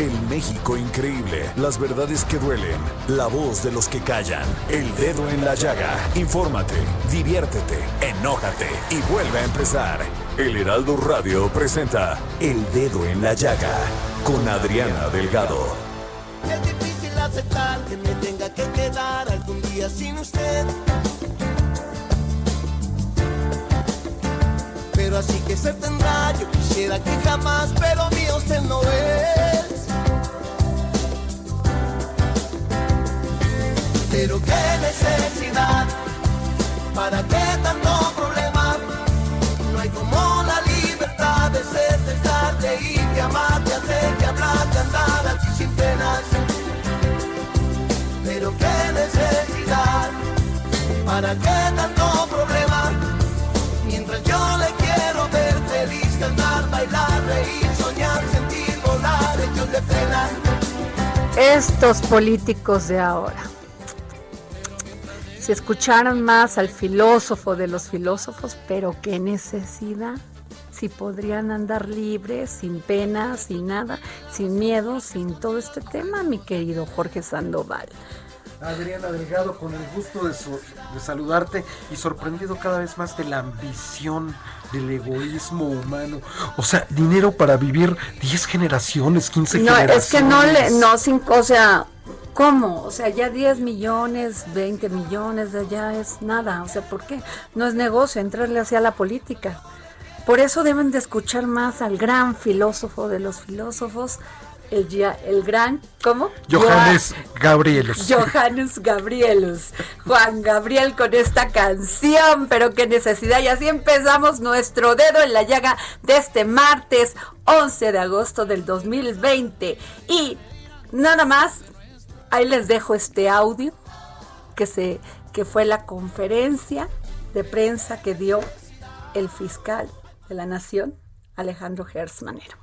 El México increíble. Las verdades que duelen. La voz de los que callan. El dedo en la llaga. Infórmate, diviértete, enójate y vuelve a empezar. El Heraldo Radio presenta El Dedo en la Llaga con Adriana Delgado. Es difícil aceptar que me tenga que quedar algún día sin usted. Pero así que se tendrá, yo quisiera que jamás, pero mío usted no es. Pero qué necesidad, para qué tanto problema. No hay como la libertad de ser, de estar, de ir, de amar, de hacer, de hablar, de andar así sin penas. Pero qué necesidad, para qué tanto problema. Mientras yo le quiero ver feliz, cantar, bailar, reír, soñar, sentir, volar, ellos le frenan. Estos políticos de ahora. Si escucharan más al filósofo de los filósofos, pero qué necesidad. Si podrían andar libres, sin pena, sin nada, sin miedo, sin todo este tema, mi querido Jorge Sandoval. Adriana Delgado, con el gusto de, so- de saludarte y sorprendido cada vez más de la ambición, del egoísmo humano. O sea, dinero para vivir 10 generaciones, 15 No, generaciones. es que no le, no, sin, o sea, ¿cómo? O sea, ya 10 millones, 20 millones de allá es nada. O sea, ¿por qué? No es negocio entrarle hacia la política. Por eso deben de escuchar más al gran filósofo de los filósofos, el, ya- el gran, ¿cómo? Johannes Gabrielos. Johannes Gabrielus, Juan Gabriel con esta canción, pero qué necesidad. Y así empezamos nuestro dedo en la llaga de este martes 11 de agosto del 2020. Y nada más, ahí les dejo este audio que, se, que fue la conferencia de prensa que dio el fiscal de la Nación, Alejandro Gersmanero.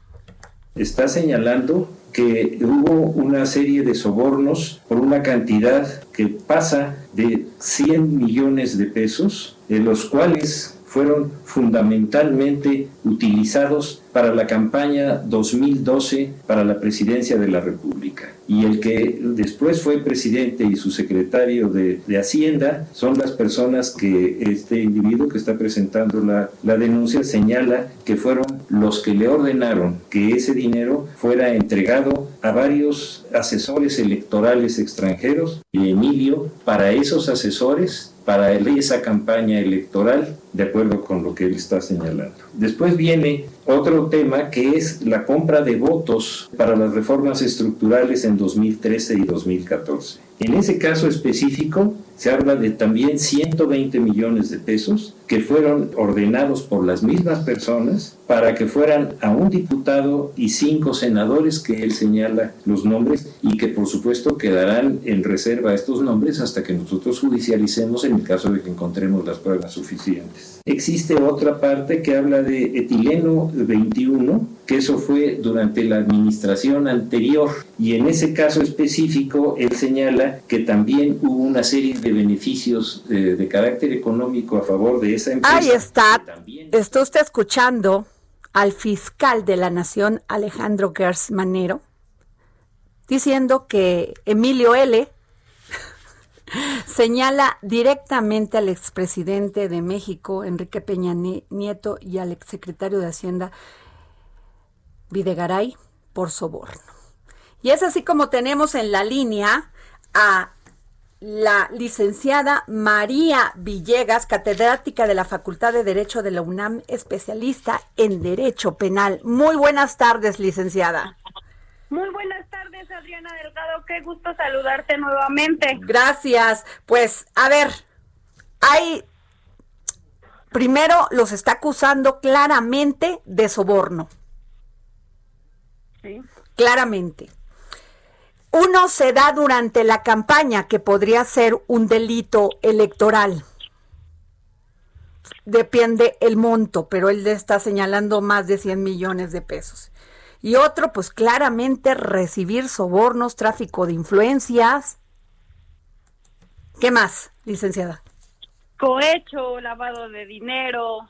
está señalando que hubo una serie de sobornos por una cantidad que pasa de 100 millones de pesos, de los cuales fueron fundamentalmente utilizados para la campaña 2012 para la presidencia de la República. Y el que después fue presidente y su secretario de, Hacienda son las personas que este individuo que está presentando la, la denuncia señala que fueron los que le ordenaron que ese dinero fuera entregado a varios asesores electorales extranjeros y Emilio para esos asesores para esa campaña electoral, de acuerdo con lo que él está señalando. Después viene otro tema que es la compra de votos para las reformas estructurales en 2013 y 2014. En ese caso específico se habla de también 120 millones de pesos que fueron ordenados por las mismas personas para que fueran a un diputado y cinco senadores que él señala los nombres y que por supuesto quedarán en reserva estos nombres hasta que nosotros judicialicemos en el caso de que encontremos las pruebas suficientes. Existe otra parte que habla de etileno 21, que eso fue durante la administración anterior y en ese caso específico él señala que también hubo una serie de beneficios eh, de carácter económico a favor de esa empresa. Ahí está. también- Está usted escuchando al fiscal de la Nación, Alejandro Gersmanero, diciendo que Emilio L. señala directamente al expresidente de México, Enrique Peña Ni- Nieto, y al exsecretario de Hacienda, Videgaray, por soborno. Y es así como tenemos en la línea a la licenciada María Villegas, catedrática de la Facultad de Derecho de la UNAM, especialista en Derecho Penal. Muy buenas tardes, licenciada. Muy buenas tardes, Adriana Delgado. Qué gusto saludarte nuevamente. Gracias. Pues, a ver, hay... Primero los está acusando claramente de soborno. Sí. Claramente. Uno se da durante la campaña, que podría ser un delito electoral. Depende el monto, pero él está señalando más de 100 millones de pesos. Y otro, pues claramente recibir sobornos, tráfico de influencias. ¿Qué más, licenciada? Cohecho, lavado de dinero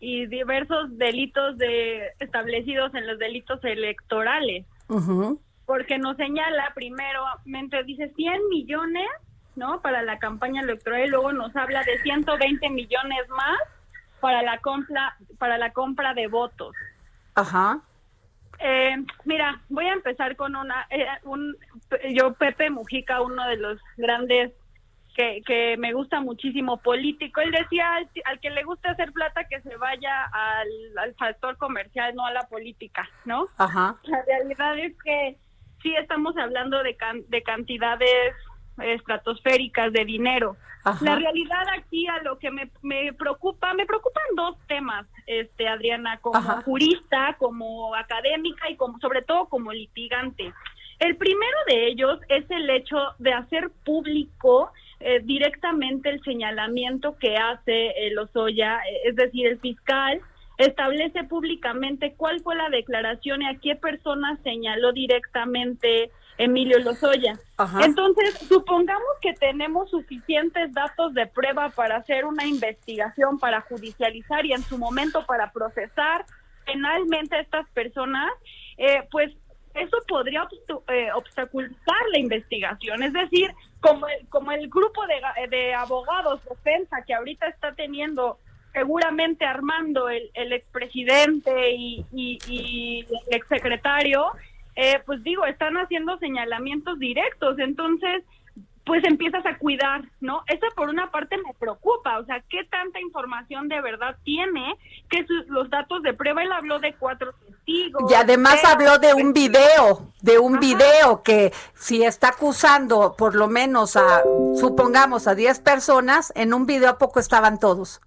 y diversos delitos de, establecidos en los delitos electorales. Porque nos señala primeramente, dice 100 millones, ¿no? Para la campaña electoral y luego nos habla de 120 millones más para la compra, para la compra de votos. Ajá. Eh, mira, voy a empezar con una, eh, un, yo Pepe Mujica, uno de los grandes que, que me gusta muchísimo político, él decía al, al que le gusta hacer plata que se vaya al, al factor comercial, no a la política, ¿no? Ajá. La realidad es que sí estamos hablando de, can- de cantidades estratosféricas de dinero. Ajá. La realidad aquí a lo que me, me preocupa, me preocupan dos temas, este Adriana, como Ajá. jurista, como académica y como sobre todo como litigante. El primero de ellos es el hecho de hacer público eh, directamente el señalamiento que hace eh, Lozoya, es decir, el fiscal establece públicamente cuál fue la declaración y a qué persona señaló directamente Emilio Lozoya. Ajá. Entonces, supongamos que tenemos suficientes datos de prueba para hacer una investigación, para judicializar y en su momento para procesar penalmente a estas personas, eh, pues eso podría obstu- eh, obstaculizar la investigación. Es decir, como el, como el grupo de, ga- de abogados defensa que ahorita está teniendo seguramente Armando, el, el expresidente y, y, y el exsecretario, eh, pues digo, están haciendo señalamientos directos. Entonces, pues empiezas a cuidar, ¿no? Eso por una parte me preocupa, o sea, ¿qué tanta información de verdad tiene que sus- los datos de prueba? Él habló de cuatro testigos. Y además pero- habló de un video, de un Ajá. video que si está acusando por lo menos a, supongamos, a 10 personas, en un video a poco estaban todos.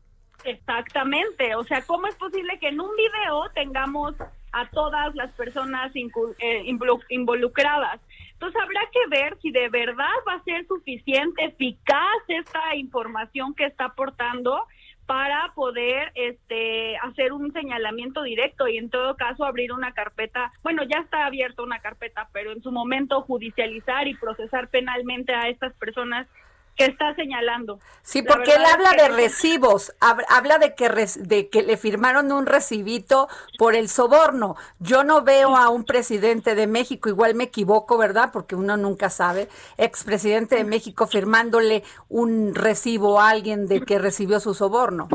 Exactamente, o sea, ¿cómo es posible que en un video tengamos a todas las personas eh, involu- involucradas? Entonces habrá que ver si de verdad va a ser suficiente, eficaz esta información que está aportando para poder este hacer un señalamiento directo y en todo caso abrir una carpeta, bueno, ya está abierta una carpeta, pero en su momento judicializar y procesar penalmente a estas personas que está señalando. Sí, La porque él es habla que de recibos, hab- habla de que, res- de que le firmaron un recibito por el soborno. Yo no veo a un presidente de México, igual me equivoco, ¿verdad? Porque uno nunca sabe, expresidente de México firmándole un recibo a alguien de que recibió su soborno.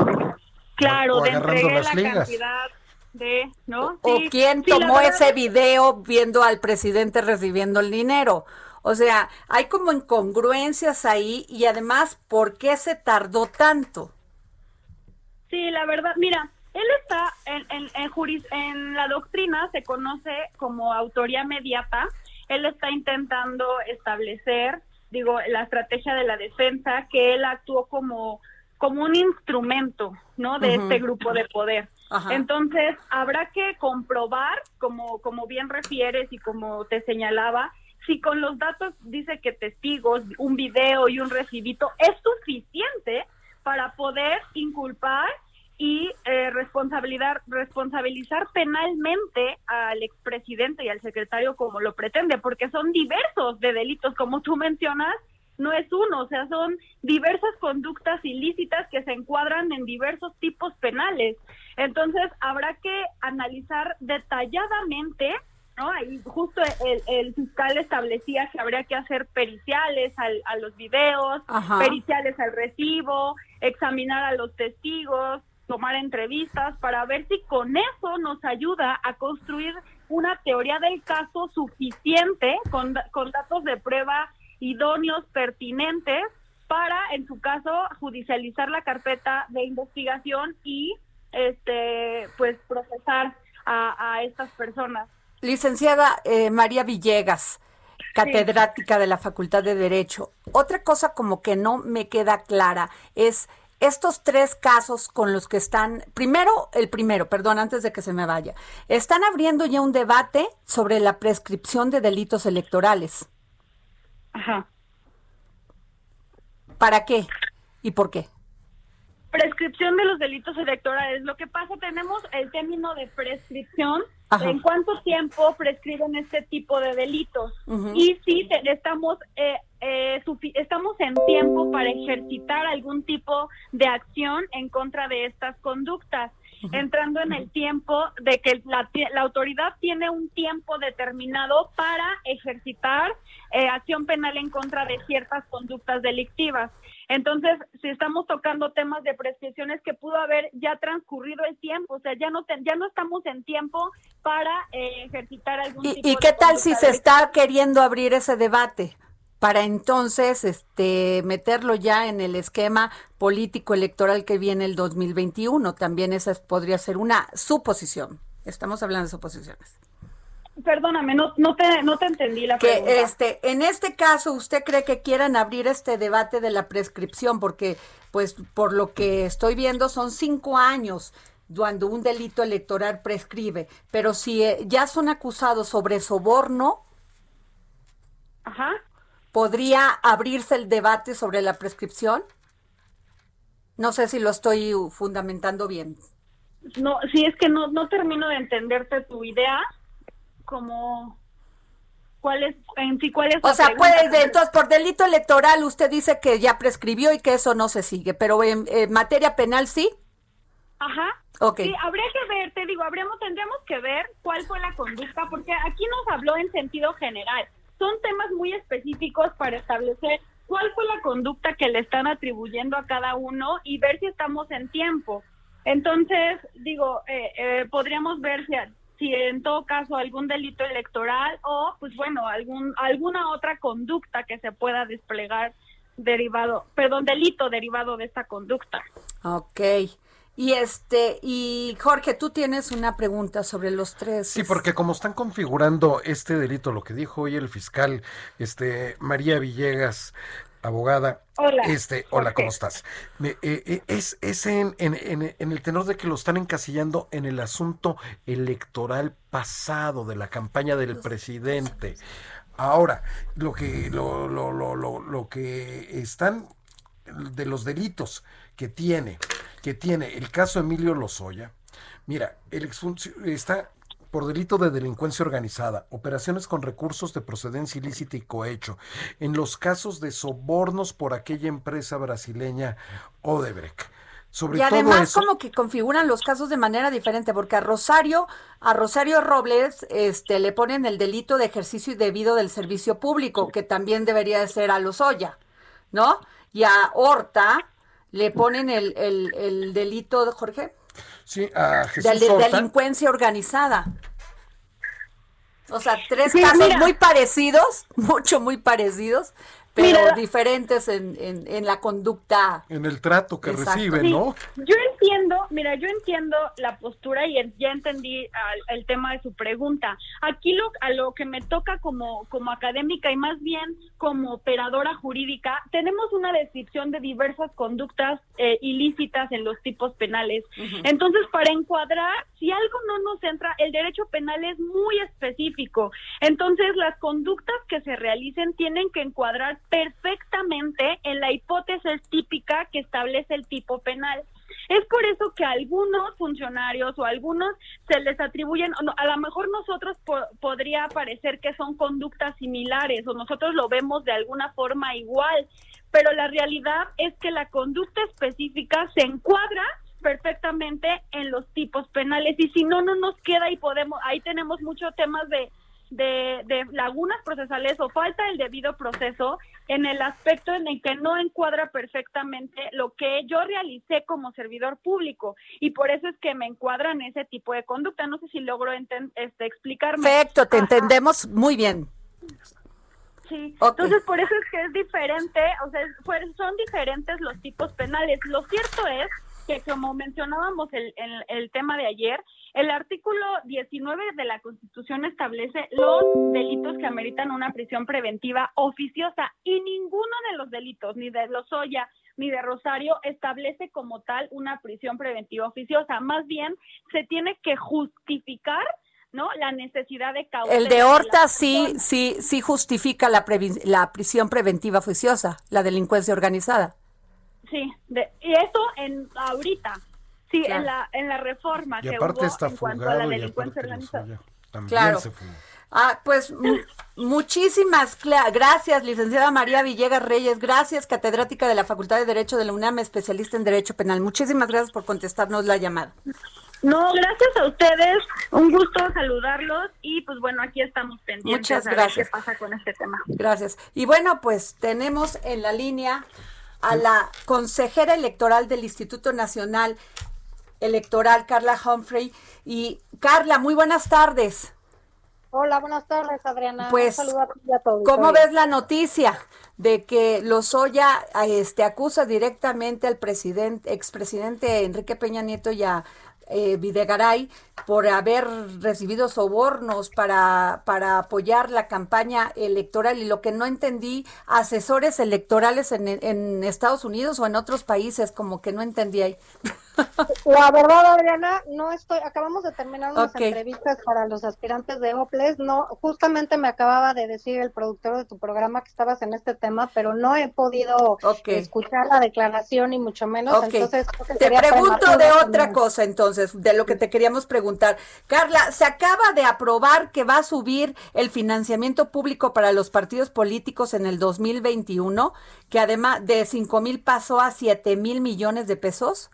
Claro, O de entregué las la ligas. cantidad de, ¿no? o Sí, quién sí, tomó ese es- video viendo al presidente recibiendo el dinero. O sea, hay como incongruencias ahí y además, ¿por qué se tardó tanto? Sí, la verdad, mira, él está en, en, en, juris- en la doctrina, se conoce como autoría mediata. Él está intentando establecer, digo, la estrategia de la defensa, que él actuó como, como un instrumento, ¿no? De este grupo de poder. Ajá. Entonces, habrá que comprobar, como, como bien refieres y como te señalaba, si con los datos dice que testigos, un video y un recibito es suficiente para poder inculpar y eh, responsabilidad, responsabilizar penalmente al expresidente y al secretario como lo pretende, porque son diversos de delitos, como tú mencionas, no es uno, o sea, son diversas conductas ilícitas que se encuadran en diversos tipos penales. Entonces, habrá que analizar detalladamente, ¿no? Ahí justo el, el fiscal establecía que habría que hacer periciales al- a los videos, Ajá. periciales al recibo, examinar a los testigos, tomar entrevistas para ver si con eso nos ayuda a construir una teoría del caso suficiente con, con datos de prueba idóneos, pertinentes, para, en su caso, judicializar la carpeta de investigación y, este, pues, procesar a, estas personas. Licenciada eh, María Villegas, catedrática de la Facultad de Derecho. Otra cosa como que no me queda clara es estos tres casos con los que están, primero, el primero, perdón, antes de que se me vaya, están abriendo ya un debate sobre la prescripción de delitos electorales. Ajá. ¿Para qué? ¿Y por qué? Prescripción de los delitos electorales. Lo que pasa, tenemos el término de prescripción, en cuánto tiempo prescriben este tipo de delitos. Y si estamos, eh, eh, estamos en tiempo para ejercitar algún tipo de acción en contra de estas conductas entrando en el tiempo de que la, autoridad tiene un tiempo determinado para ejercitar eh, acción penal en contra de ciertas conductas delictivas. Entonces, si estamos tocando temas de prescripciones que pudo haber ya transcurrido el tiempo, o sea, ya no ya no estamos en tiempo para eh, ejercitar algún ¿Y, ¿Y qué tal si se está queriendo abrir ese debate? para entonces este meterlo ya en el esquema político electoral que viene el 2021. También esa podría ser una suposición. Estamos hablando de suposiciones. Perdóname, no, no, te, no te entendí la que, Este, en este caso, ¿usted cree que quieran abrir este debate de la prescripción? Porque, pues, por lo que estoy viendo, son cinco años cuando un delito electoral prescribe. Pero si eh, ya son acusados sobre soborno, Ajá. ¿podría abrirse el debate sobre la prescripción? No sé si lo estoy fundamentando bien. No, sí, es que no, no termino de entenderte tu idea, como cuál es, en sí, cuál es. O sea, puede, entonces, por delito electoral usted dice que ya prescribió y que eso no se sigue, pero en, materia penal sí. Ajá. Okay. Sí, habría que ver, te digo, habríamos, tendríamos que ver cuál fue la conducta, porque aquí nos habló en sentido general son temas muy específicos para establecer cuál fue la conducta que le están atribuyendo a cada uno y ver si estamos en tiempo. Entonces, digo, eh, eh, podríamos ver si, si en todo caso algún delito electoral o, pues bueno, algún alguna otra conducta que se pueda desplegar derivado, perdón, delito derivado de esta conducta. Ok. Y este, y Jorge, tú tienes una pregunta sobre los tres. Sí, porque como están configurando este delito, lo que dijo hoy el fiscal, este, María Villegas, abogada. Hola. Este, hola, ¿cómo estás? Eh, eh, es es en, en, en, el tenor de que lo están encasillando en el asunto electoral pasado de la campaña del presidente. Ahora, lo que, lo, lo, lo, lo, lo que están de los delitos que tiene que tiene el caso Emilio Lozoya, mira, el está por delito de delincuencia organizada, operaciones con recursos de procedencia ilícita y cohecho, en los casos de sobornos por aquella empresa brasileña Odebrecht. Sobre y además como que configuran los casos de manera diferente, porque a Rosario, a Rosario Robles, este, le ponen el delito de ejercicio indebido del servicio público, que también debería de ser a Lozoya, ¿no? Y a Horta, le ponen el, el, el delito, Jorge. Sí, a Jesús de, delincuencia organizada. O sea, tres casos muy parecidos, mucho, muy parecidos, pero diferentes en, en, la conducta. En el trato que reciben, ¿no? Yo entiendo, mira, yo entiendo la postura y ya entendí el tema de su pregunta. Aquí lo, a lo que me toca como, como académica y más bien como operadora jurídica, tenemos una descripción de diversas conductas eh, ilícitas en los tipos penales. Entonces, para encuadrar, si algo no nos entra, el derecho penal es muy específico. Entonces, las conductas que se realicen tienen que encuadrar perfectamente en la hipótesis típica que establece el tipo penal. Es por eso que a algunos funcionarios o algunos se les atribuyen, a lo mejor nosotros podría parecer que son conductas similares o nosotros lo vemos de alguna forma igual, pero la realidad es que la conducta específica se encuadra perfectamente en los tipos penales y si no no nos queda y podemos ahí tenemos muchos temas de de, de lagunas procesales o falta el debido proceso en el aspecto en el que no encuadra perfectamente lo que yo realicé como servidor público y por eso es que me encuadran ese tipo de conducta. No sé si logro este, explicarme. Perfecto, te entendemos muy bien. Sí, entonces por eso es que es diferente, o sea, son diferentes los tipos penales. Lo cierto es que como mencionábamos el, el, tema de ayer, el artículo 19 de la Constitución establece los delitos que ameritan una prisión preventiva oficiosa y ninguno de los delitos, ni de Lozoya ni de Rosario, establece como tal una prisión preventiva oficiosa. Más bien, se tiene que justificar ¿no? La necesidad de cautela. El de Horta sí, sí, sí justifica la, la prisión preventiva oficiosa, la delincuencia organizada. Sí, de, y eso en ahorita, sí, en la en la reforma que hubo en cuanto a la delincuencia organizada. claro. Ah, pues muchísimas gracias, licenciada María Villegas Reyes. Gracias, catedrática de la Facultad de Derecho de la UNAM, especialista en Derecho Penal. Muchísimas gracias por contestarnos la llamada. No, gracias a ustedes. Un gusto saludarlos y pues bueno, aquí estamos pendientes Muchas gracias. a ver qué pasa con este tema. Gracias. Y bueno, pues tenemos en la línea a la consejera electoral del Instituto Nacional Electoral, Carla Humphrey. Y Carla, muy buenas tardes. Hola, buenas tardes, Adriana. Pues, ¿cómo ves la noticia de que Lozoya este, acusa directamente al presidente, expresidente Enrique Peña Nieto y a eh, Videgaray por haber recibido sobornos para, para apoyar la campaña electoral y lo que no entendí, asesores electorales en, en Estados Unidos o en otros países, como que no entendí ahí. La verdad, Adriana, no estoy, acabamos de terminar unas entrevistas para los aspirantes de OPLES, no, justamente me acababa de decir el productor de tu programa que estabas en este tema, pero no he podido escuchar la declaración y mucho menos, entonces... Te pregunto de otra cosa entonces, de lo que te queríamos preguntar. Carla, se acaba de aprobar que va a subir el financiamiento público para los partidos políticos en el 2021, que además de 5 mil pasó a 7 mil millones de pesos.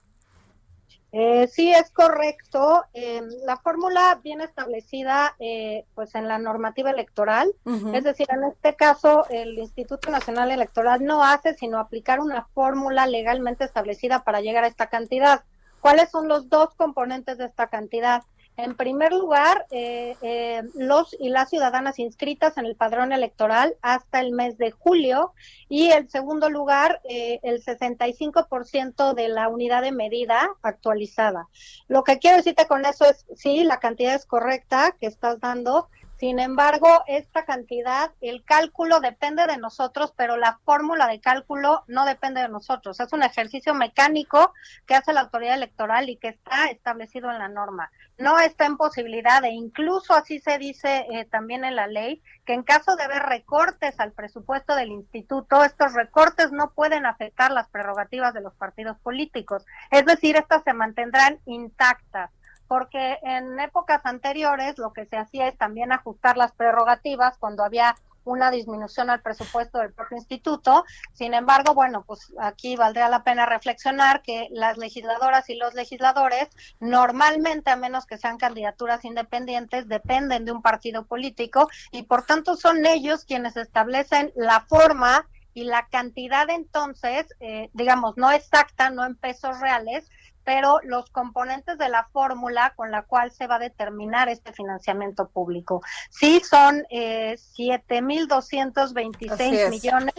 Eh, sí, es correcto. Em, la fórmula viene establecida eh, pues en la normativa electoral, es decir, en este caso el Instituto Nacional Electoral no hace sino aplicar una fórmula legalmente establecida para llegar a esta cantidad. ¿Cuáles son los dos componentes de esta cantidad? En primer lugar, eh, eh, los y las ciudadanas inscritas en el padrón electoral hasta el mes de julio y en segundo lugar, eh, el 65% de la unidad de medida actualizada. Lo que quiero decirte con eso es, sí, la cantidad es correcta que estás dando, sin embargo, esta cantidad, el cálculo depende de nosotros, pero la fórmula de cálculo no depende de nosotros. Es un ejercicio mecánico que hace la autoridad electoral y que está establecido en la norma. No está en posibilidad, e incluso así se dice eh, también en la ley, que en caso de haber recortes al presupuesto del instituto, estos recortes no pueden afectar las prerrogativas de los partidos políticos. Es decir, estas se mantendrán intactas porque en épocas anteriores lo que se hacía es también ajustar las prerrogativas cuando había una disminución al presupuesto del propio instituto. Sin embargo, bueno, pues aquí valdría la pena reflexionar que las legisladoras y los legisladores normalmente, a menos que sean candidaturas independientes, dependen de un partido político y por tanto son ellos quienes establecen la forma y la cantidad entonces, eh, digamos, no exacta, no en pesos reales, pero los componentes de la fórmula con la cual se va a determinar este financiamiento público. Sí, son eh, 7.226 millones.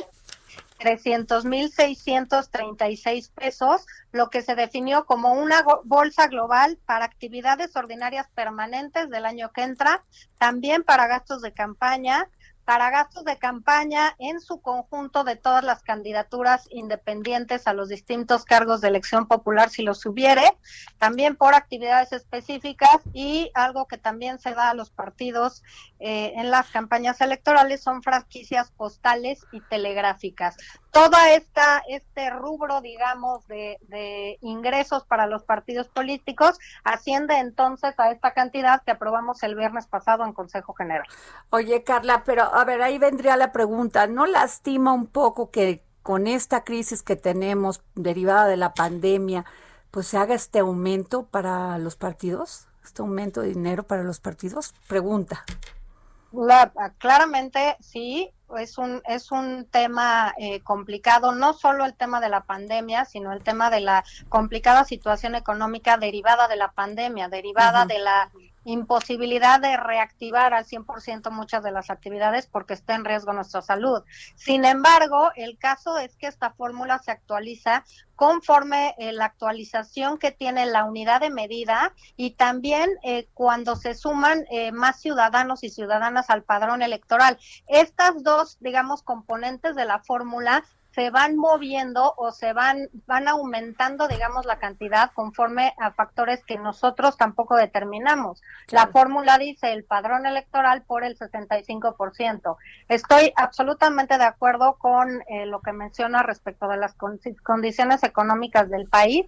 300 mil 636 pesos, lo que se definió como una bolsa global para actividades ordinarias permanentes del año que entra, también para gastos de campaña, para gastos de campaña en su conjunto de todas las candidaturas independientes a los distintos cargos de elección popular si los hubiere, también por actividades específicas y algo que también se da a los partidos eh, en las campañas electorales son franquicias postales y telegráficas. Toda esta este rubro, digamos, de, de ingresos para los partidos políticos asciende entonces a esta cantidad que aprobamos el viernes pasado en Consejo General. Oye, Carla, pero a ver, ahí vendría la pregunta, ¿no lastima un poco que con esta crisis que tenemos derivada de la pandemia, pues se haga este aumento para los partidos? ¿Este aumento de dinero para los partidos? Pregunta. claramente sí, es un, es un tema eh, complicado, no solo el tema de la pandemia, sino el tema de la complicada situación económica derivada de la pandemia, derivada de la imposibilidad de reactivar al 100% muchas de las actividades porque está en riesgo nuestra salud. Sin embargo, el caso es que esta fórmula se actualiza conforme eh, la actualización que tiene la unidad de medida y también eh, cuando se suman eh, más ciudadanos y ciudadanas al padrón electoral. Estas dos, digamos, componentes de la fórmula se van moviendo o se van, van aumentando, digamos, la cantidad conforme a factores que nosotros tampoco determinamos. La fórmula dice el padrón electoral por el 65%. Estoy absolutamente de acuerdo con eh, lo que menciona respecto de las condiciones económicas del país,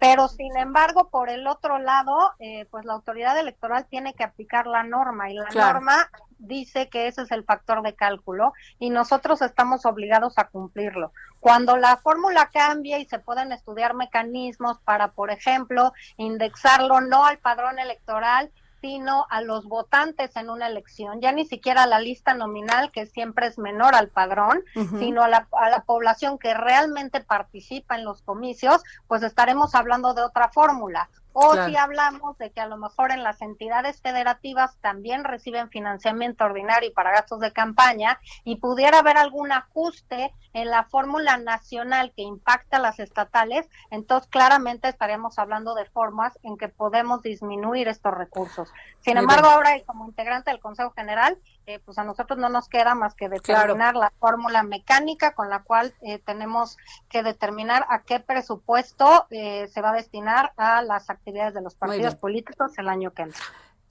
pero sin embargo, por el otro lado, eh, pues la autoridad electoral tiene que aplicar la norma y la norma dice que ese es el factor de cálculo y nosotros estamos obligados a cumplirlo. Cuando la fórmula cambia y se pueden estudiar mecanismos para, por ejemplo, indexarlo no al padrón electoral, sino a los votantes en una elección, ya ni siquiera a la lista nominal, que siempre es menor al padrón, sino a la, a la población que realmente participa en los comicios, pues estaremos hablando de otra fórmula. O si hablamos de que a lo mejor en las entidades federativas también reciben financiamiento ordinario para gastos de campaña y pudiera haber algún ajuste en la fórmula nacional que impacta a las estatales, entonces claramente estaremos hablando de formas en que podemos disminuir estos recursos. Sin embargo, ahora como integrante del Consejo General, eh, pues a nosotros no nos queda más que determinar la fórmula mecánica con la cual eh, tenemos que determinar a qué presupuesto eh, se va a destinar a las actividades de los partidos políticos el año que entra.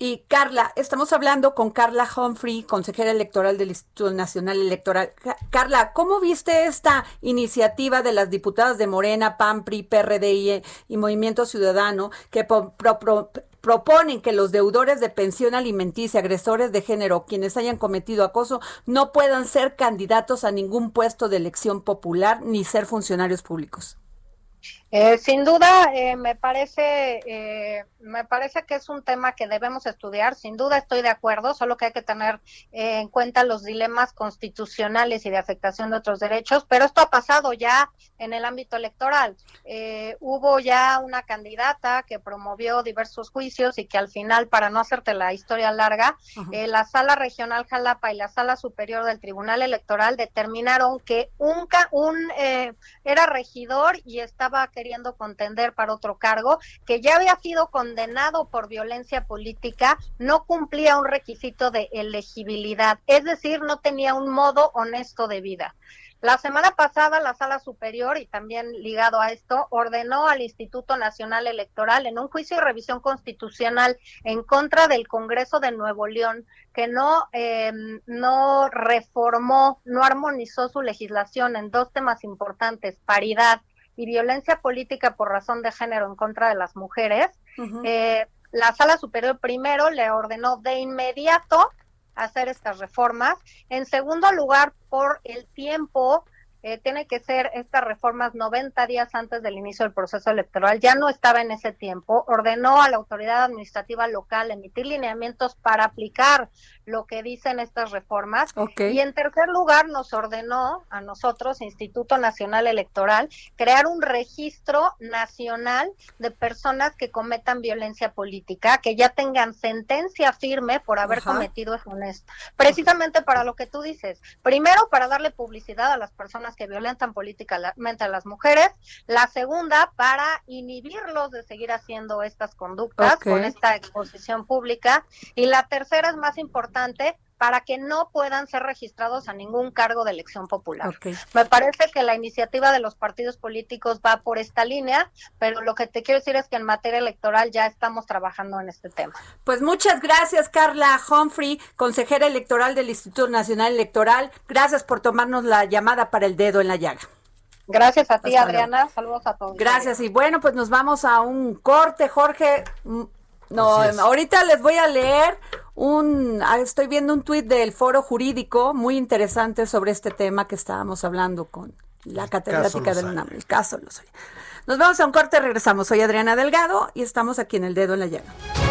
Y Carla, estamos hablando con Carla Humphrey, consejera electoral del Instituto Nacional Electoral. Carla, ¿cómo viste esta iniciativa de las diputadas de Morena, PAN, PRI, PRD y, Movimiento Ciudadano que proponen que los deudores de pensión alimenticia, agresores de género, quienes hayan cometido acoso, no puedan ser candidatos a ningún puesto de elección popular ni ser funcionarios públicos? Eh, sin duda, eh, me parece, eh, me parece que es un tema que debemos estudiar. Sin duda, estoy de acuerdo, solo que hay que tener en cuenta los dilemas constitucionales y de afectación de otros derechos. Pero esto ha pasado ya en el ámbito electoral. hubo ya una candidata que promovió diversos juicios y que al final, para no hacerte la historia larga, la sala regional Jalapa y la sala superior del Tribunal Electoral determinaron que un, un era regidor y estaba queriendo contender para otro cargo, que ya había sido condenado por violencia política, no cumplía un requisito de elegibilidad, es decir, no tenía un modo honesto de vida. La semana pasada la Sala Superior, y también ligado a esto, ordenó al Instituto Nacional Electoral en un juicio de revisión constitucional en contra del Congreso de Nuevo León que no, em, no reformó, no armonizó su legislación en dos temas importantes, paridad y violencia política por razón de género en contra de las mujeres, eh, la Sala Superior primero le ordenó de inmediato hacer estas reformas. En segundo lugar, por el tiempo eh, tiene que ser estas reformas 90 días antes del inicio del proceso electoral. Ya no estaba en ese tiempo. Ordenó a la autoridad administrativa local emitir lineamientos para aplicar lo que dicen estas reformas. Y en tercer lugar, nos ordenó a nosotros, Instituto Nacional Electoral, crear un registro nacional de personas que cometan violencia política, que ya tengan sentencia firme por haber cometido eso honesto. Precisamente para lo que tú dices. Primero, para darle publicidad a las personas que violentan políticamente a las mujeres. La segunda, para inhibirlos de seguir haciendo estas conductas con esta exposición pública. Y la tercera es más importante, para que no puedan ser registrados a ningún cargo de elección popular. Me parece que la iniciativa de los partidos políticos va por esta línea, pero lo que te quiero decir es que en materia electoral ya estamos trabajando en este tema. Pues muchas gracias, Carla Humphrey, consejera electoral del Instituto Nacional Electoral. Gracias por tomarnos la llamada para el dedo en la llaga. Gracias a ti, Adriana. Saludos a todos. Gracias. Y bueno, pues nos vamos a un corte, Jorge. Mm, no, ahorita les voy a leer un, ah, estoy viendo un tuit del foro jurídico muy interesante sobre este tema que estábamos hablando con la catedrática del UNAM, el caso Nos vamos a un corte, regresamos. Soy Adriana Delgado y estamos aquí en el dedo en la llaga.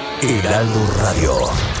Heraldo Radio.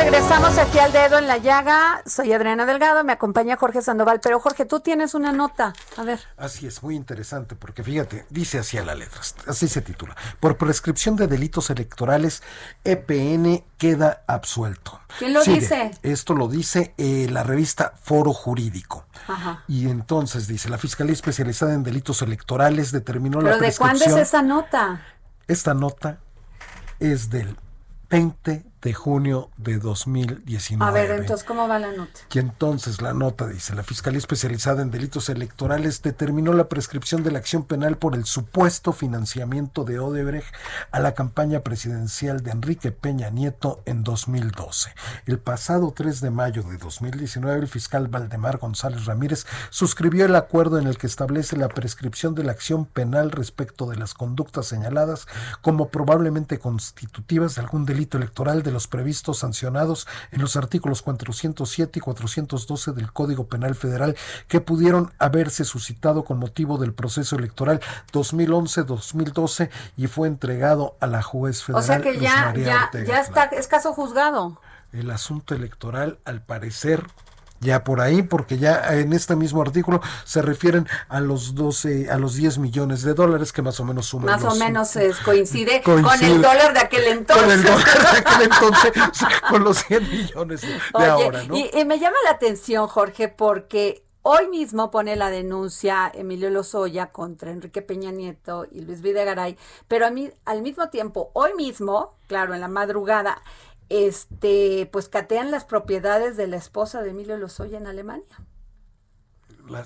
Regresamos aquí al dedo en la llaga. Soy Adriana Delgado, me acompaña Jorge Sandoval. Pero Jorge, tú tienes una nota. A ver. Así es, muy interesante, porque fíjate, dice así a la letra, así se titula. Por prescripción de delitos electorales, EPN queda absuelto. ¿Quién lo Sigue. dice? Esto lo dice eh, la revista Foro Jurídico. Ajá. Y entonces dice, la Fiscalía Especializada en Delitos Electorales determinó la ¿Pero de cuándo es prescripción. esa nota? Esta nota es del 20 de junio de 2019. A ver, entonces, ¿cómo va la nota? Y entonces la nota dice, la Fiscalía Especializada en Delitos Electorales determinó la prescripción de la acción penal por el supuesto financiamiento de Odebrecht a la campaña presidencial de Enrique Peña Nieto en 2012. El pasado 3 de mayo de 2019, el fiscal Valdemar González Ramírez suscribió el acuerdo en el que establece la prescripción de la acción penal respecto de las conductas señaladas como probablemente constitutivas de algún delito electoral de los previstos sancionados en los artículos 407 y 412 del Código Penal Federal que pudieron haberse suscitado con motivo del proceso electoral 2011-2012 y fue entregado a la juez O federal. sea que Luz ya, María ya, Ortega ya está, es caso juzgado. El asunto electoral, al parecer, ya por ahí, porque ya en este mismo artículo se refieren a los 12, a los 10 millones de dólares que más o menos suman. Más o menos es- coincide, con el dólar de aquel entonces. Con el dólar de aquel entonces, con los 100 millones de, de Oye, ahora, ¿no? y, y me llama la atención, Jorge, porque hoy mismo pone la denuncia Emilio Lozoya contra Enrique Peña Nieto y Luis Videgaray, pero a mí, al mismo tiempo, hoy mismo, claro, en la madrugada, este, pues catean las propiedades de la esposa de Emilio Lozoya en Alemania.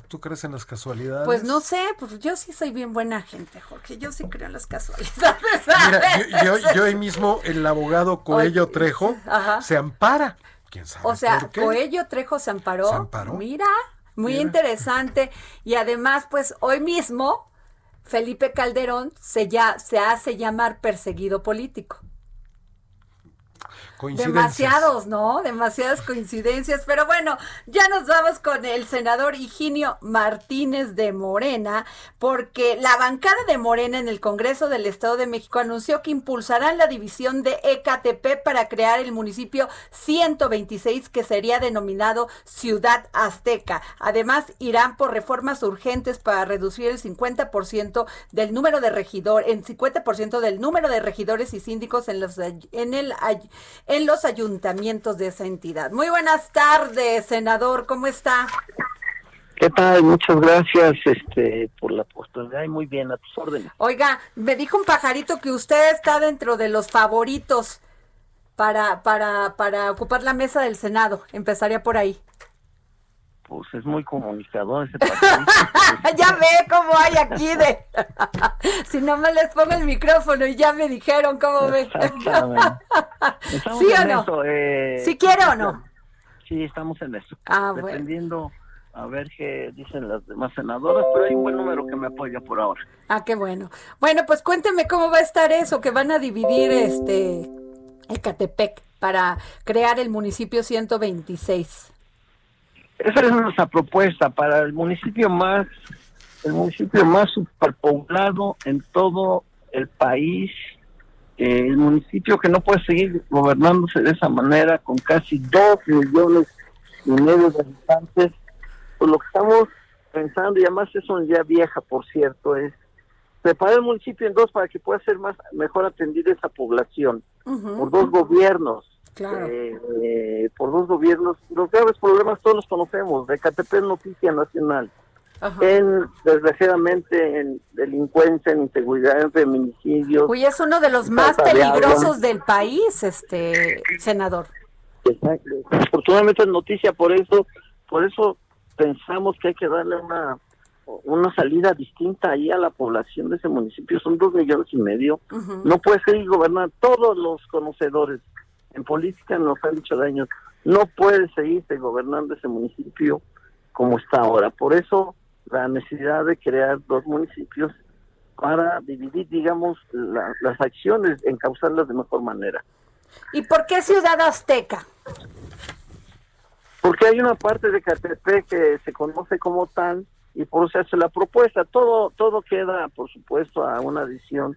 ¿Tú crees en las casualidades? Pues no sé, pues yo sí soy bien buena gente, Jorge, yo sí creo en las casualidades. Mira, yo, yo- yo hoy mismo, el abogado Coello Oye, Trejo ajá. se ampara. ¿Quién sabe O sea, por qué? Coello Trejo se amparó. ¿Se amparó? Mira, muy Mira. interesante. Y además, pues hoy mismo, Felipe Calderón se, ya, se hace llamar perseguido político. Demasiados, ¿no? Demasiadas coincidencias. Pero bueno, ya nos vamos con el senador Higinio Martínez de Morena, porque la bancada de Morena en el Congreso del Estado de México anunció que impulsarán la división de Ecatepec para crear el municipio 126 que sería denominado Ciudad Azteca. Además, irán por reformas urgentes para reducir el 50% del número de regidores, en 50% del número de regidores y síndicos en los en el en los ayuntamientos de esa entidad. Muy buenas tardes, senador, ¿cómo está? ¿Qué tal? Muchas gracias este, por la oportunidad y muy bien, a tus órdenes. Oiga, me dijo un pajarito que usted está dentro de los favoritos para para para ocupar la mesa del Senado. Empezaría por ahí. Pues es muy comunicador ese pajarito. ya ve cómo hay aquí de si no me les pongo el micrófono y ya me dijeron cómo ve. ¿Sí o no? eso, eh, ¿Sí quiere o no? Sí, estamos en eso. Ah, bueno. Dependiendo a ver qué dicen las demás senadoras, pero hay un buen número que me apoya por ahora. Ah, qué bueno. Bueno, pues cuénteme cómo va a estar eso, que van a dividir este Ecatepec para crear el municipio 126. Esa es nuestra propuesta para el municipio más, el municipio más superpoblado en todo el país, eh, el municipio que no puede seguir gobernándose de esa manera con casi dos millones y medio de habitantes. Pues lo que estamos pensando, y además es una idea vieja, por cierto, es separar el municipio en dos para que pueda ser más mejor atendida esa población por dos gobiernos. Claro. eh, eh, por dos gobiernos, los graves problemas todos los conocemos, de Catepec noticia nacional, Ajá. en desgraciadamente en delincuencia, en inseguridad, en feminicidios, Uy, es uno de los más peligrosos del país, este senador. Exacto. Afortunadamente es noticia, por eso, por eso pensamos que hay que darle una una salida distinta ahí a la población de ese municipio. Son dos millones y medio. No puede seguir gobernar. Todos los conocedores en política nos han dicho de años, no puede seguirse gobernando ese municipio como está ahora. Por eso la necesidad de crear dos municipios para dividir, digamos, la- las acciones, encauzarlas de mejor manera. ¿Y por qué Ciudad Azteca? Porque hay una parte de Catepec que se conoce como tal y por eso se hace la propuesta. Todo, todo queda, por supuesto, a una decisión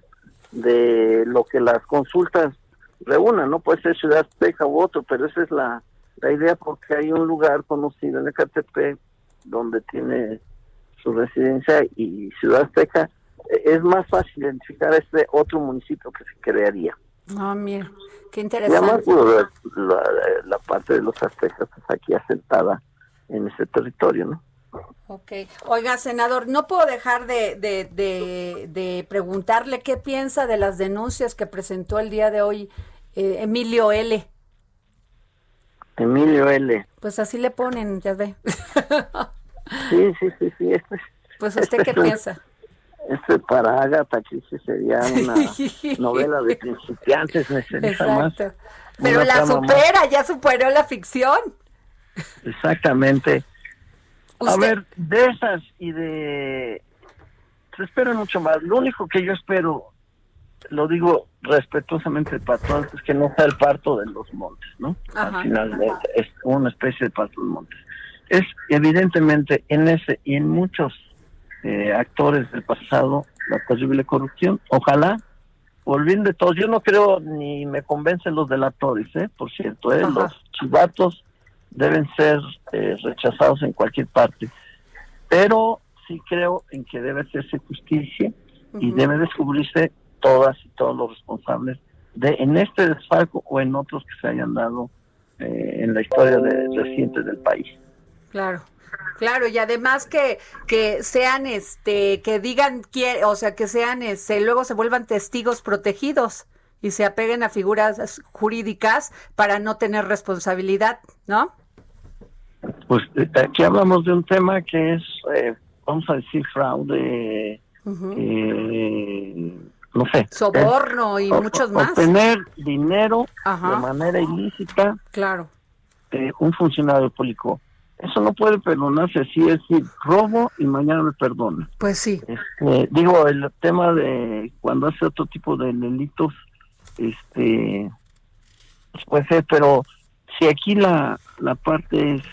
de lo que las consultas reúnan. No puede ser Ciudad Azteca u otro, pero esa es la, la idea porque hay un lugar conocido en Catepec donde tiene su residencia y Ciudad Azteca. eh, Es más fácil identificar este otro municipio que se crearía. Ah, mira, qué Y además, interesante. pues, la, la- la parte de los aztecas está aquí asentada en ese territorio, ¿no? Ok. Oiga, senador, no puedo dejar de, de, de, de preguntarle qué piensa de las denuncias que presentó el día de hoy eh, Emilio L. Emilio L. Pues así le ponen, ya ve. Sí, sí, sí, sí. Este, Pues usted qué Este- piensa. este para Agatha Christie sería una novela de principiantes, necesita más. Exacto. Pero la más. supera, ya superó la ficción. Exactamente. A ver, de esas y de... Se espera mucho más. Lo único que yo espero, lo digo respetuosamente para todos, es que no sea el parto de los montes, ¿no? Ajá. Al final es, es una especie de parto de los montes. Es evidentemente en ese y en muchos eh, actores del pasado la terrible corrupción. Ojalá, bien de todos, yo no creo ni me convencen los delatores, ¿eh? por cierto, ¿eh? Ajá. los chivatos deben ser eh, rechazados en cualquier parte. Pero sí creo en que debe hacerse justicia y Ujú. debe descubrirse todas y todos los responsables de en este desfalco o en otros que se hayan dado eh, en la historia de, reciente del país. Claro. Claro, y además que, que sean, este, que digan, o sea, que sean, este, luego se vuelvan testigos protegidos y se apeguen a figuras jurídicas para no tener responsabilidad, ¿no? Pues eh, aquí hablamos de un tema que es, eh, vamos a decir, fraude, eh, no sé. Soborno y o- muchos más. Obtener dinero Ajá. de manera ilícita Claro. de un funcionario público. Eso no puede perdonarse así, es decir, robo y mañana me perdona. Pues sí. Este, digo, el tema de cuando hace otro tipo de delitos, este, pues puede ser, pero si aquí la, la parte es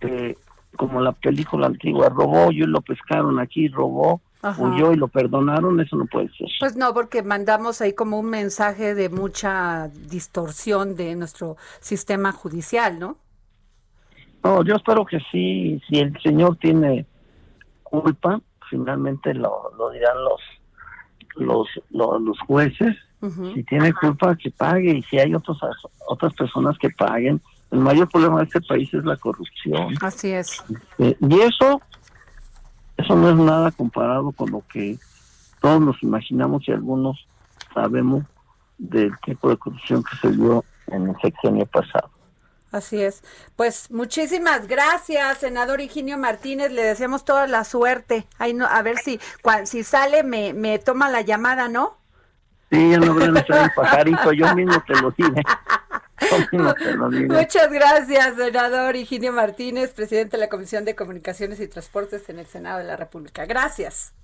eh, como la película antigua, robó y lo pescaron aquí, robó, Ajá. huyó y lo perdonaron, eso no puede ser. Pues no, porque mandamos ahí como un mensaje de mucha distorsión de nuestro sistema judicial, ¿no? No, yo espero que sí, si el señor tiene culpa, finalmente lo, lo dirán los, los, los, los jueces, si tiene culpa que pague y si hay otros, otras personas que paguen. El mayor problema de este país es la corrupción. Así es. Eh, y eso, eso no es nada comparado con lo que todos nos imaginamos y algunos sabemos del tipo de corrupción que se dio en el sexenio pasado. Así es. Pues muchísimas gracias, senador Higinio Martínez. Le deseamos toda la suerte. Ay, no, a ver si cua- si sale me, me toma la llamada, ¿no? Sí, ya no voy a ser el pajarito, yo mismo te lo diré. Yo diré. Muchas gracias, senador Higinio Martínez, presidente de la Comisión de Comunicaciones y Transportes en el Senado de la República. Gracias.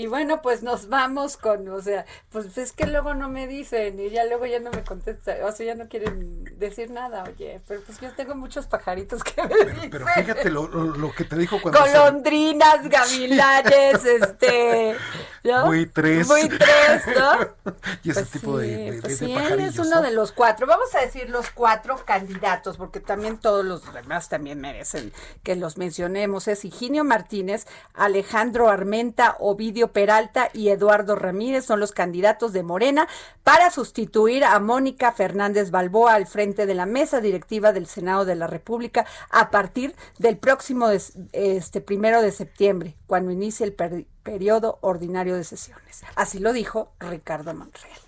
Y bueno, pues nos vamos con, o sea, pues es que luego no me dicen y ya luego ya no me contestan, o sea, ya no quieren decir nada, oye, pero pues yo tengo muchos pajaritos que me dicen. Pero fíjate lo, lo- lo que te dijo cuando... se- Golondrinas, gavilanes, este, ¿no? Buitres. Buitres, ¿no? y ese Pues tipo de, sí, de- de- pues de sí, él es uno ¿no? de los cuatro. Vamos a decir los cuatro candidatos, porque también todos los demás también merecen que los mencionemos. Es Higinio Martínez, Alejandro Armenta, Ovidio Peralta y Eduardo Ramírez son los candidatos de Morena para sustituir a Mónica Fernández Balboa al frente de la mesa directiva del Senado de la República a partir del próximo des- este primero de septiembre, cuando inicie el per- periodo ordinario de sesiones. Así lo dijo Ricardo Monreal.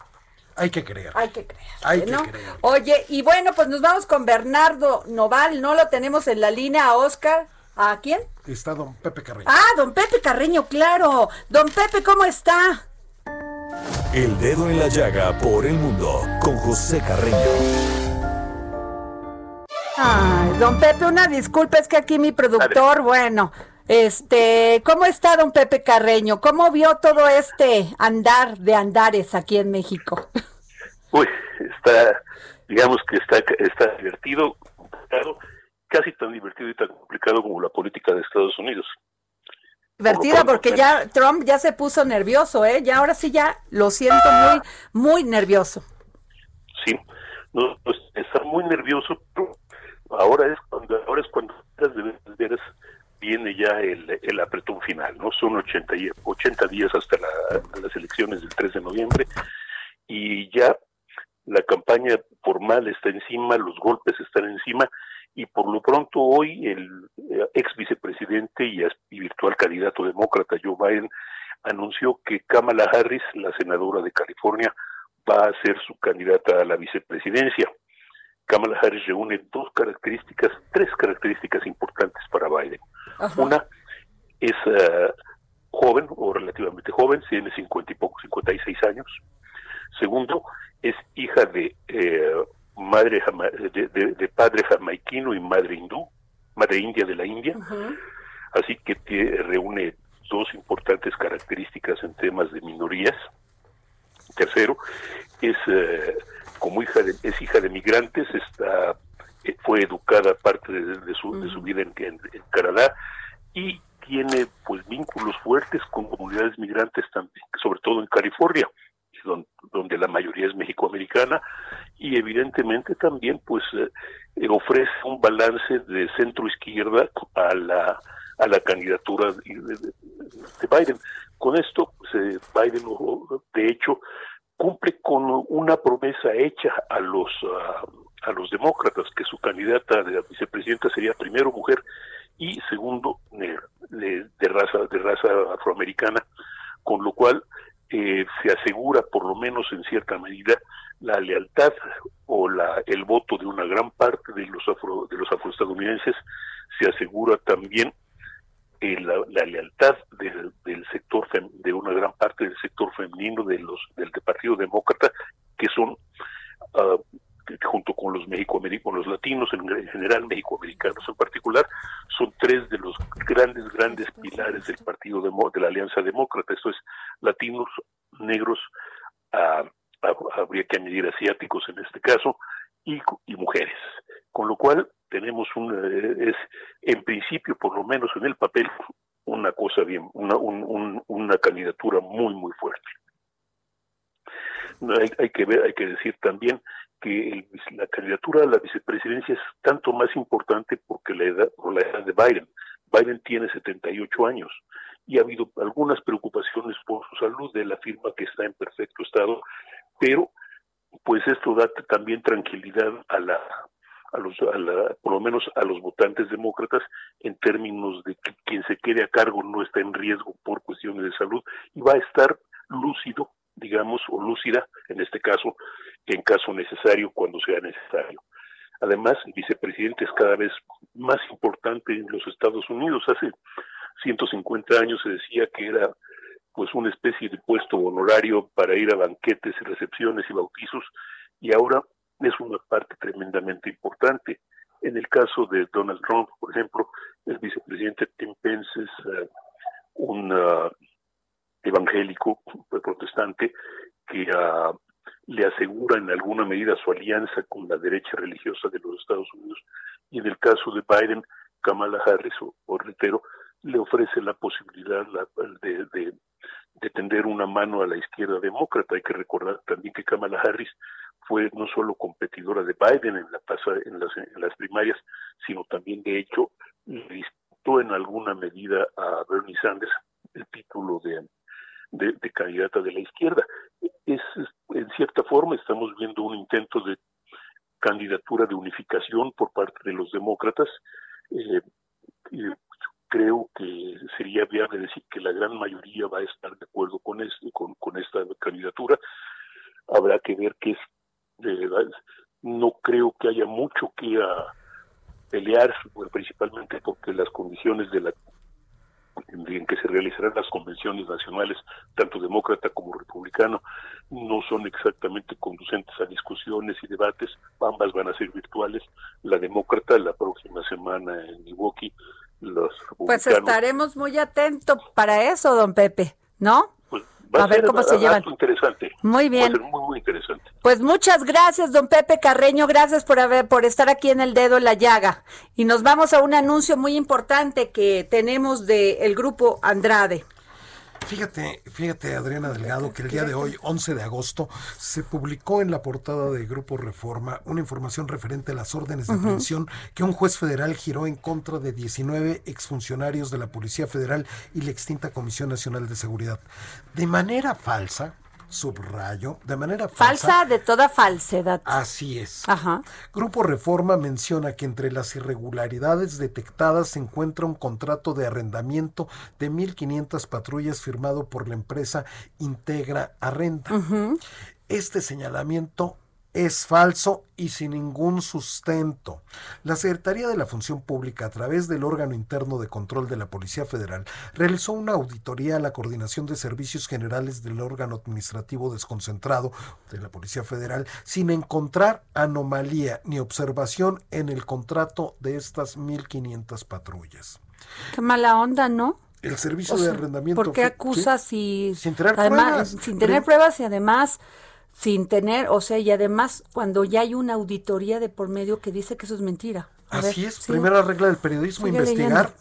Hay que creer. Hay que creer. Hay que creer. Oye, y bueno, pues nos vamos con Bernardo Noval, no lo tenemos en la línea, a Oscar. ¿A quién? Está don Pepe Carreño. Ah, don Pepe Carreño, claro. Don Pepe, ¿cómo está? El dedo en la llaga por el mundo con José Carreño. Ay, don Pepe, una disculpa, es que aquí mi productor, bueno, este, ¿cómo está don Pepe Carreño? ¿Cómo vio todo este andar de andares aquí en México? Uy, está, digamos que está, está divertido, complicado, casi tan divertido y tan complicado como la política de Estados Unidos. Divertida porque ya Trump ya se puso nervioso, ¿eh? Ya ahora sí ya lo siento muy, muy nervioso. Sí, no, pues, está muy nervioso, pero ahora es cuando, ahora es cuando viene ya el, el apretón final, ¿no? Son 80, y- 80 días hasta la- las elecciones del 3 de noviembre y ya la campaña formal está encima, los golpes están encima y por lo pronto hoy el eh, ex vicepresidente y, virtual candidato demócrata Joe Biden anunció que Kamala Harris, la senadora de California, va a ser su candidata a la vicepresidencia. Kamala Harris reúne dos características, tres características importantes para Biden. Una es eh, joven o relativamente joven, tiene 50 y poco, 56 años. Segundo, es hija de jama- de, de- de padre jamaiquino y madre hindú, madre india de la India. Así que reúne dos importantes características en temas de minorías. Tercero, es eh, como hija de, es hija de migrantes, está eh, fue educada parte de, de su, de su vida en, en- en Canadá y tiene pues vínculos fuertes con comunidades migrantes también, sobre todo en California, don- donde la mayoría es mexicoamericana y evidentemente también pues eh, eh, ofrece un balance de centro izquierda a la a la candidatura de, de- de Biden. Con esto, pues, eh, Biden, de hecho, cumple con una promesa hecha a los ah, a los demócratas que su candidata de vicepresidenta sería primero mujer y segundo de, de raza de raza afroamericana, con lo cual eh, se asegura por lo menos en cierta medida la lealtad o la el voto de una gran parte de los afro de los afroestadounidenses. Se asegura también eh, la, la lealtad del, del sector fem- de una gran parte del sector femenino de los del Partido Demócrata que son que junto con los mexicoamericanos, los latinos en, en general, mexicoamericanos en particular, son tres de los grandes, grandes pilares del partido de la Alianza Demócrata. Esto es latinos, negros, ah, ah, habría que añadir asiáticos en este caso, y, y mujeres. Con lo cual tenemos un, eh, es en principio, por lo menos en el papel, una cosa bien, una, un- un- una candidatura muy, muy fuerte. Hay que ver, hay que decir también que el- la candidatura a la vicepresidencia es tanto más importante porque la edad, por la edad de Biden. Biden tiene 78 años y ha habido algunas preocupaciones por su salud. Él afirma que está en perfecto estado, pero pues esto da también tranquilidad a la a los a la- por lo menos a los votantes demócratas en términos de que quien se quede a cargo no está en riesgo por cuestiones de salud y va a estar lúcido digamos o lúcida en este caso en caso necesario cuando sea necesario además el vicepresidente es cada vez más importante en los Estados Unidos hace 150 años se decía que era pues una especie de puesto honorario para ir a banquetes y recepciones y bautizos y ahora es una parte tremendamente importante. En el caso de Donald Trump, por ejemplo, el vicepresidente Tim Pence es eh, un, ah, evangélico, protestante, que uh, le asegura en alguna medida su alianza con la derecha religiosa de los Estados Unidos y en el caso de Biden, Kamala Harris, o, reitero, le ofrece la posibilidad de, de, de, tender una mano a la izquierda demócrata. Hay que recordar también que Kamala Harris fue no solo competidora de Biden en, la las, en las primarias, sino también de hecho le disputó en alguna medida a Bernie Sanders el título de, de, de candidata de la izquierda. Es, en cierta forma estamos viendo un intento de candidatura de unificación por parte de los demócratas. Eh, creo que sería viable decir que la gran mayoría va a estar de acuerdo con, esto, con, con esta candidatura. Habrá que ver qué es. Eh, no creo que haya mucho que a pelear, principalmente porque las condiciones de la en que se realizarán las convenciones nacionales, tanto demócrata como republicano, no son exactamente conducentes a discusiones y debates, ambas van a ser virtuales, la demócrata la próxima semana en Milwaukee, los Pues estaremos muy atentos para eso, don Pepe, ¿no? A, ver cómo se llevan. Interesante. Muy bien. muy, muy interesante. Pues muchas gracias, don Pepe Carreño. Gracias por haber, por estar aquí en el dedo en la llaga. Y nos vamos a un anuncio muy importante que tenemos del el grupo Andrade. Fíjate, fíjate Adriana Delgado, que el día de hoy, 11 de agosto, se publicó en la portada de Grupo Reforma una información referente a las órdenes de aprehensión que un juez federal giró en contra de 19 exfuncionarios de la Policía Federal y la extinta Comisión Nacional de Seguridad. De manera falsa, subrayo, de manera falsa. Falsa de toda falsedad. Así es. Ajá. Grupo Reforma menciona que entre las irregularidades detectadas se encuentra un contrato de arrendamiento de 1.500 patrullas firmado por la empresa Integra Arrenda. Este señalamiento es falso y sin ningún sustento. La Secretaría de la Función Pública, a través del órgano interno de control de la Policía Federal, realizó una auditoría a la coordinación de servicios generales del órgano administrativo desconcentrado de la Policía Federal sin encontrar anomalía ni observación en el contrato de estas 1.500 patrullas. Qué mala onda, ¿no? El servicio de arrendamiento. ¿Por qué acusas y sin tener pruebas? Sin tener pruebas y además sin tener, o sea, y además cuando ya hay una auditoría de por medio que dice que eso es mentira. Así es, primera regla del periodismo, investigar.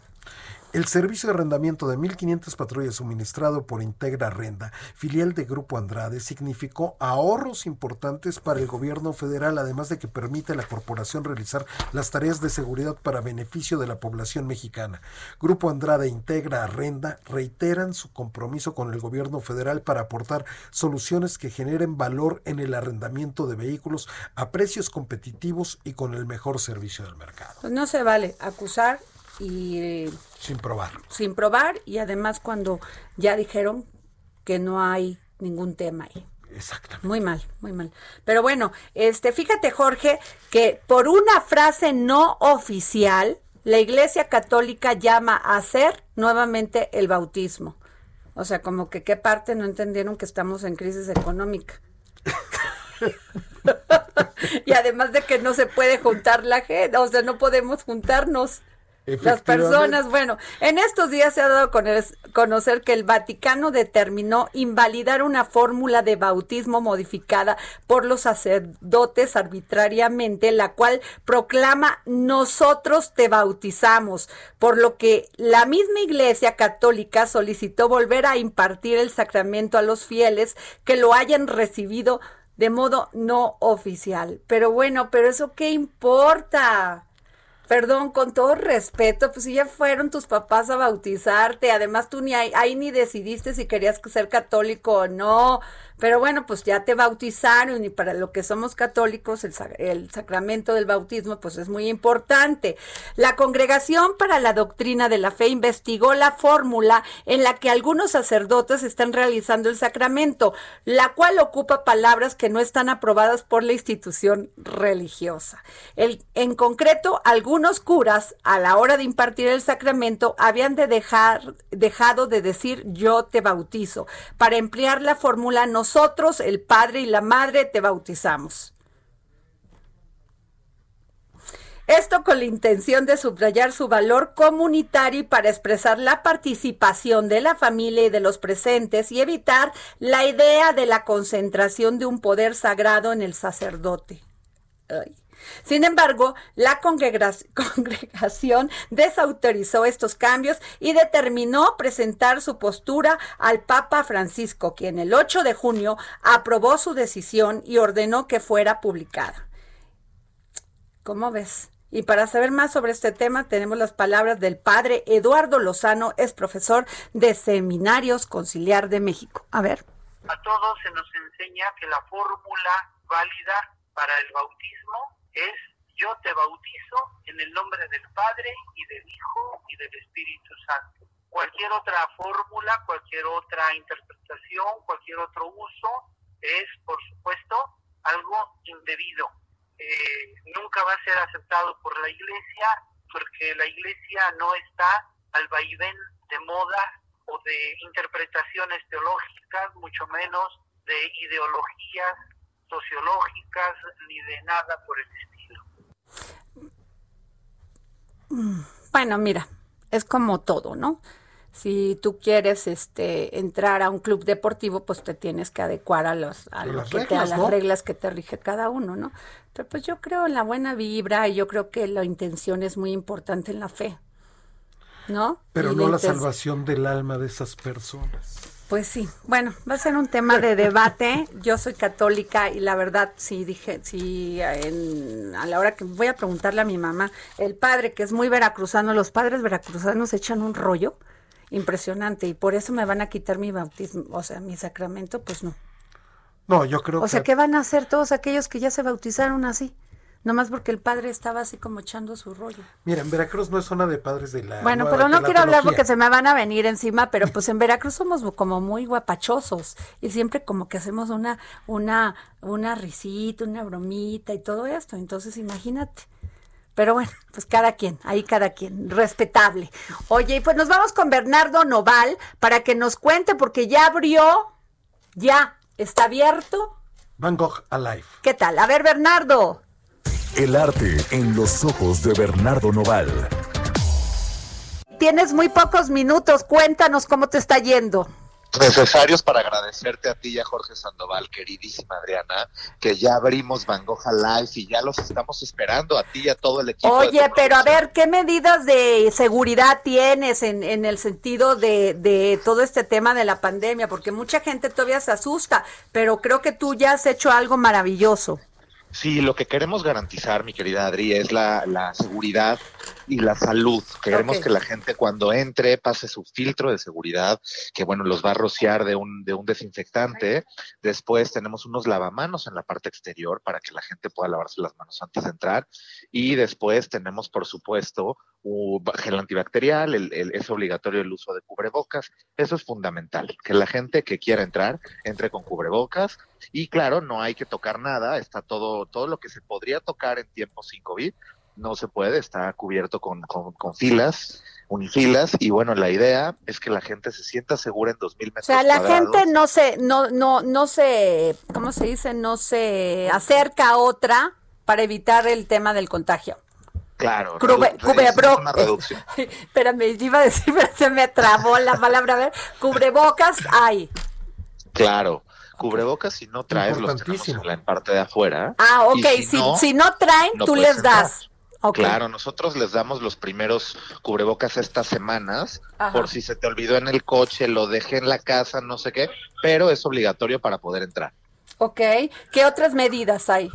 El servicio de arrendamiento de 1.500 patrullas suministrado por Integra Renda, filial de Grupo Andrade, significó ahorros importantes para el gobierno federal, además de que permite a la corporación realizar las tareas de seguridad para beneficio de la población mexicana. Grupo Andrade e Integra Renda reiteran su compromiso con el gobierno federal para aportar soluciones que generen valor en el arrendamiento de vehículos a precios competitivos y con el mejor servicio del mercado. Pues no se vale acusar y sin probar. Sin probar y además cuando ya dijeron que no hay ningún tema ahí. Exactamente. Muy mal, muy mal. Pero bueno, este, fíjate Jorge que por una frase no oficial, la Iglesia Católica llama a hacer nuevamente el bautismo. O sea, como que qué parte no entendieron que estamos en crisis económica. y además de que no se puede juntar la gente, o sea, no podemos juntarnos. Las personas, bueno, en estos días se ha dado a conocer que el Vaticano determinó invalidar una fórmula de bautismo modificada por los sacerdotes arbitrariamente, la cual proclama nosotros te bautizamos, por lo que la misma Iglesia Católica solicitó volver a impartir el sacramento a los fieles que lo hayan recibido de modo no oficial. Pero bueno, pero eso qué importa? Perdón, con todo respeto, pues si ya fueron tus papás a bautizarte, además tú ni ahí, ahí ni decidiste si querías ser católico o no, pero bueno, pues ya te bautizaron y para lo que somos católicos el, sacramento del bautismo pues es muy importante. La Congregación para la Doctrina de la Fe investigó la fórmula en la que algunos sacerdotes están realizando el sacramento, la cual ocupa palabras que no están aprobadas por la institución religiosa. El, en concreto, algunos curas a la hora de impartir el sacramento habían de dejar dejado de decir yo te bautizo para emplear la fórmula no nosotros, el Padre y la Madre, te bautizamos. Esto con la intención de subrayar su valor comunitario para expresar la participación de la familia y de los presentes y evitar la idea de la concentración de un poder sagrado en el sacerdote. Ay. Sin embargo, la congregación desautorizó estos cambios y determinó presentar su postura al Papa Francisco, quien el 8 de junio aprobó su decisión y ordenó que fuera publicada. ¿Cómo ves? Y para saber más sobre este tema tenemos las palabras del padre Eduardo Lozano, es profesor de Seminarios Conciliar de México. A ver. A todos se nos enseña que la fórmula válida para el bautismo es yo te bautizo en el nombre del Padre y del Hijo y del Espíritu Santo. Cualquier otra fórmula, cualquier otra interpretación, cualquier otro uso es, por supuesto, algo indebido. Eh, nunca va a ser aceptado por la Iglesia porque la Iglesia no está al vaivén de moda o de interpretaciones teológicas, mucho menos de ideologías sociológicas ni de nada por el estilo. Bueno, mira, es como todo, ¿no? Si tú quieres este entrar a un club deportivo, pues te tienes que adecuar a los a, lo las que te- reglas, a las ¿no? reglas que te rige cada uno, ¿no? Pero pues yo creo en la buena vibra y yo creo que la intención es muy importante en la fe. ¿No? Pero Y no la salvación del alma de esas personas. Pues sí, bueno, va a ser un tema de debate. Yo soy católica y la verdad sí dije, sí, en- a la hora que voy a preguntarle a mi mamá, el padre que es muy veracruzano, los padres veracruzanos echan un rollo impresionante y por eso me van a quitar mi bautismo, o sea, mi sacramento, pues no. No, yo creo O sea, que ¿qué van a hacer todos aquellos que ya se bautizaron así? Nomás porque el padre estaba así como echando su rollo. Mira, en Veracruz no es zona de padres de la Bueno, nueva- pero no quiero hablar porque se me van a venir encima, pero pues en Veracruz somos como muy guapachosos y siempre como que hacemos una, una, una risita, una bromita y todo esto. Entonces, imagínate. Pero bueno, pues cada quien, ahí cada quien, respetable. Oye, y pues nos vamos con Bernardo Noval para que nos cuente, porque ya abrió, ya está abierto. Van Gogh Alive. ¿Qué tal? A ver, Bernardo. El arte en los ojos de Bernardo Noval. Tienes muy pocos minutos, cuéntanos cómo te está yendo. necesarios para agradecerte a ti y a Jorge Sandoval, queridísima Adriana, que ya abrimos Van Gogh Live y ya los estamos esperando a ti y a todo el equipo. Oye, pero a ver, ¿qué medidas de seguridad tienes en, en el sentido de, de todo este tema de la pandemia? Porque mucha gente todavía se asusta, pero creo que tú ya has hecho algo maravilloso. Sí, lo que queremos garantizar, mi querida Adri, es la, la seguridad y la salud. Queremos que la gente cuando entre pase su filtro de seguridad, que bueno, los va a rociar de un, de un desinfectante. Después tenemos unos lavamanos en la parte exterior para que la gente pueda lavarse las manos antes de entrar. Y después tenemos, por supuesto, un gel antibacterial, el- el- es obligatorio el uso de cubrebocas. Eso es fundamental, que la gente que quiera entrar entre con cubrebocas y claro, no hay que tocar nada, está todo, todo lo que se podría tocar en tiempos sin COVID, no se puede, está cubierto con, con, con filas, unifilas, y bueno, la idea es que la gente se sienta segura en 2000 O metros sea, la cuadrados. gente no se, no, no, no se, ¿cómo se dice? No se acerca a otra para evitar el tema del contagio. Claro, Cubre- redu- cubre- es bro- una reducción. Espérame, iba a decir, pero se me trabó la palabra. A ver, cubrebocas hay. Claro, cubrebocas si no traes los tenemos en la parte de afuera. Ah, ok, si, si no traen, no tú les das. Claro, nosotros les damos los primeros cubrebocas estas semanas, Ajá. por si se te olvidó en el coche, lo dejé en la casa, no sé qué, pero es obligatorio para poder entrar. Ok, ¿qué otras medidas hay?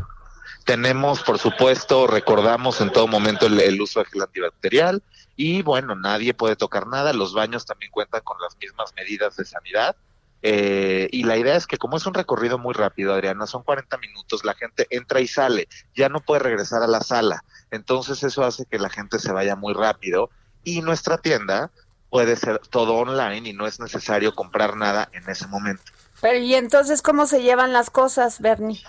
Tenemos, por supuesto, recordamos en todo momento el, el uso de gel antibacterial y bueno, nadie puede tocar nada, los baños también cuentan con las mismas medidas de sanidad. eh, y la idea es que como es un recorrido muy rápido, Adriana, son 40 minutos, la gente entra y sale, ya no puede regresar a la sala. Entonces eso hace que la gente se vaya muy rápido y nuestra tienda puede ser todo online y no es necesario comprar nada en ese momento. Pero, ¿y entonces cómo se llevan las cosas, Bernie?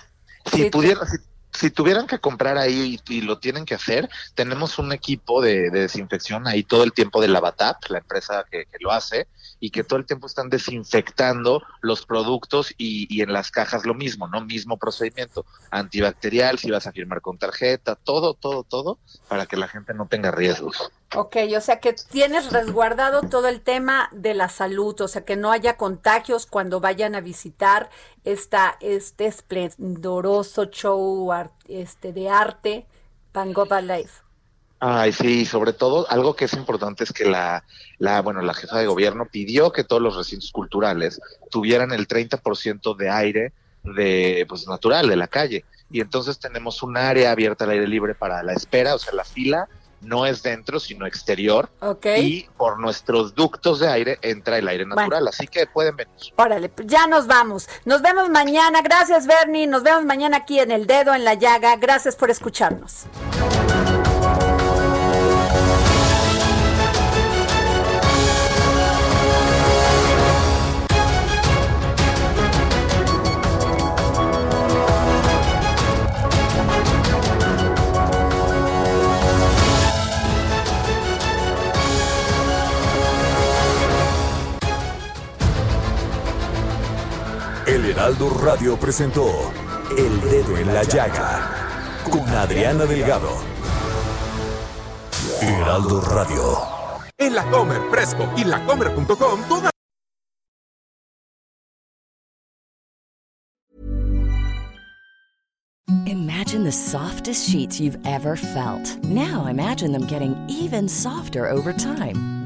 Si pudiera, si, si tuvieran que comprar ahí y, lo tienen que hacer, tenemos un equipo de, de desinfección ahí todo el tiempo de Lavatap, la empresa que, que lo hace, y que todo el tiempo están desinfectando los productos y, y en las cajas lo mismo, ¿no? Mismo procedimiento, antibacterial, si vas a firmar con tarjeta, todo, todo, todo, para que la gente no tenga riesgos. Ok, o sea que tienes resguardado todo el tema de la salud, o sea que no haya contagios cuando vayan a visitar esta, este esplendoroso show este, de arte, Van Gogh Alive. Ay, sí, sobre todo algo que es importante es que la, la, bueno, la jefa de gobierno pidió que todos los recintos culturales tuvieran el 30% de aire de, pues, natural, de la calle. Y entonces tenemos un área abierta al aire libre para la espera, o sea, la fila no es dentro, sino exterior. Y por nuestros ductos de aire entra el aire Bueno. natural, así que pueden venir. Órale, pues ya nos vamos. Nos vemos mañana. Gracias, Bernie. Nos vemos mañana aquí en El Dedo en la Llaga. Gracias por escucharnos. Heraldo Radio presentó El Dedo en la Llaga con Adriana Delgado. Heraldo Radio. En la Comer Fresco y lacomer.com toda Imagine the softest sheets you've ever felt. Now imagine them getting even softer over time.